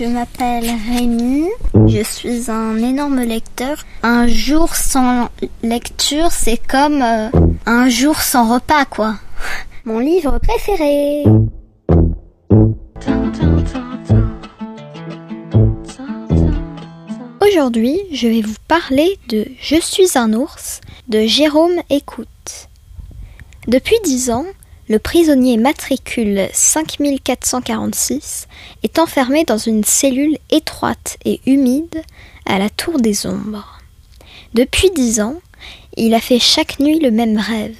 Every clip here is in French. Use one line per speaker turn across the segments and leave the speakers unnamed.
Je m'appelle Rémi, je suis un énorme lecteur. Un jour sans lecture, c'est comme euh, un jour sans repas, quoi. Mon livre préféré. Aujourd'hui, je vais vous parler de Je suis un ours de Jérôme Écoute. Depuis dix ans, le prisonnier matricule 5446 est enfermé dans une cellule étroite et humide à la tour des ombres. Depuis dix ans, il a fait chaque nuit le même rêve.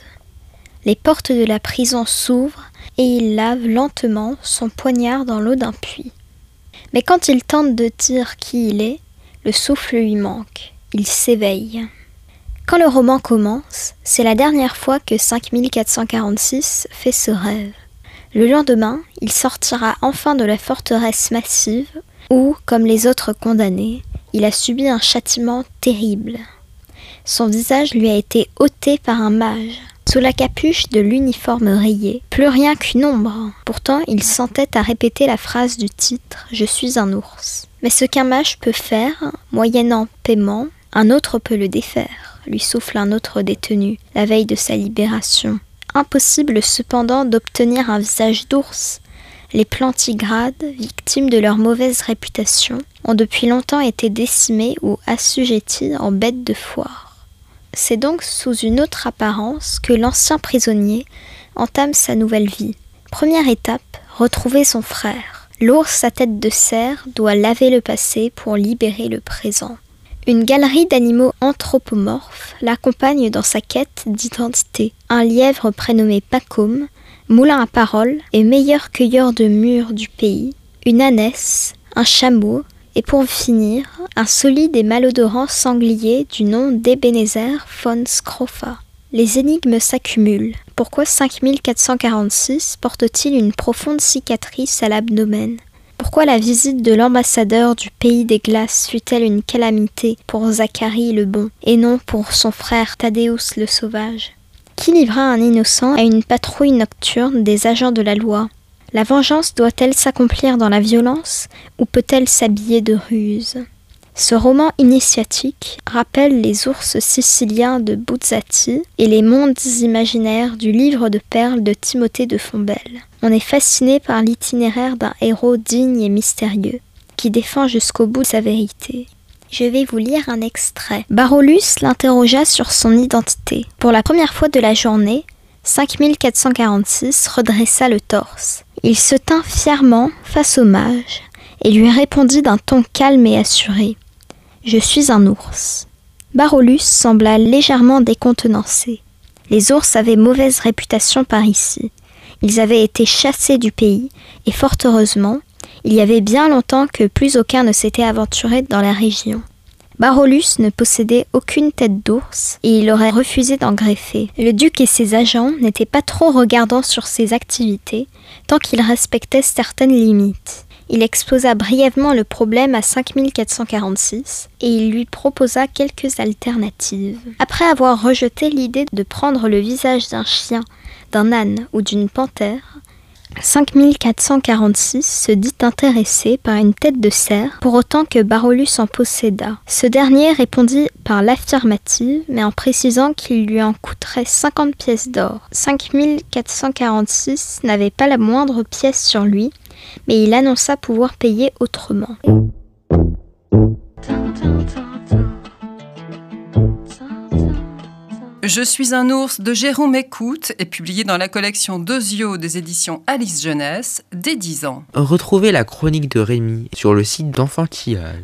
Les portes de la prison s'ouvrent et il lave lentement son poignard dans l'eau d'un puits. Mais quand il tente de dire qui il est, le souffle lui manque. Il s'éveille. Quand le roman commence, c'est la dernière fois que 5446 fait ce rêve. Le lendemain, il sortira enfin de la forteresse massive où, comme les autres condamnés, il a subi un châtiment terrible. Son visage lui a été ôté par un mage. Sous la capuche de l'uniforme rayé, plus rien qu'une ombre. Pourtant, il s'entête à répéter la phrase du titre Je suis un ours. Mais ce qu'un mage peut faire, moyennant paiement, un autre peut le défaire lui souffle un autre détenu, la veille de sa libération. Impossible cependant d'obtenir un visage d'ours. Les plantigrades, victimes de leur mauvaise réputation, ont depuis longtemps été décimés ou assujettis en bêtes de foire. C'est donc sous une autre apparence que l'ancien prisonnier entame sa nouvelle vie. Première étape, retrouver son frère. L'ours à tête de cerf doit laver le passé pour libérer le présent. Une galerie d'animaux anthropomorphes l'accompagne dans sa quête d'identité. Un lièvre prénommé Pacôme, moulin à parole et meilleur cueilleur de mûres du pays, une ânesse, un chameau, et pour finir, un solide et malodorant sanglier du nom d'Ebenezer von Scrofa. Les énigmes s'accumulent. Pourquoi 5446 porte-t-il une profonde cicatrice à l'abdomen? Pourquoi la visite de l'ambassadeur du pays des glaces fut-elle une calamité pour Zacharie le bon et non pour son frère Thaddeus le sauvage? Qui livra un innocent à une patrouille nocturne des agents de la loi? La vengeance doit-elle s'accomplir dans la violence ou peut-elle s'habiller de ruse? Ce roman initiatique rappelle les ours siciliens de Buzzati et les mondes imaginaires du livre de perles de Timothée de Fombelle. On est fasciné par l'itinéraire d'un héros digne et mystérieux, qui défend jusqu'au bout sa vérité. Je vais vous lire un extrait. Barolus l'interrogea sur son identité. Pour la première fois de la journée, 5446 redressa le torse. Il se tint fièrement face au mage et lui répondit d'un ton calme et assuré. Je suis un ours. Barolus sembla légèrement décontenancé. Les ours avaient mauvaise réputation par ici. Ils avaient été chassés du pays, et fort heureusement, il y avait bien longtemps que plus aucun ne s'était aventuré dans la région. Barolus ne possédait aucune tête d'ours et il aurait refusé d'en greffer. Le duc et ses agents n'étaient pas trop regardants sur ses activités tant qu'il respectait certaines limites. Il exposa brièvement le problème à 5446 et il lui proposa quelques alternatives. Après avoir rejeté l'idée de prendre le visage d'un chien, d'un âne ou d'une panthère, 5446 se dit intéressé par une tête de cerf, pour autant que Barolus en posséda. Ce dernier répondit par l'affirmative, mais en précisant qu'il lui en coûterait 50 pièces d'or. 5446 n'avait pas la moindre pièce sur lui, mais il annonça pouvoir payer autrement.
Je suis un ours de Jérôme Écoute est publié dans la collection Dozio des éditions Alice Jeunesse dès 10 ans.
Retrouvez la chronique de Rémi sur le site d'Enfantillage.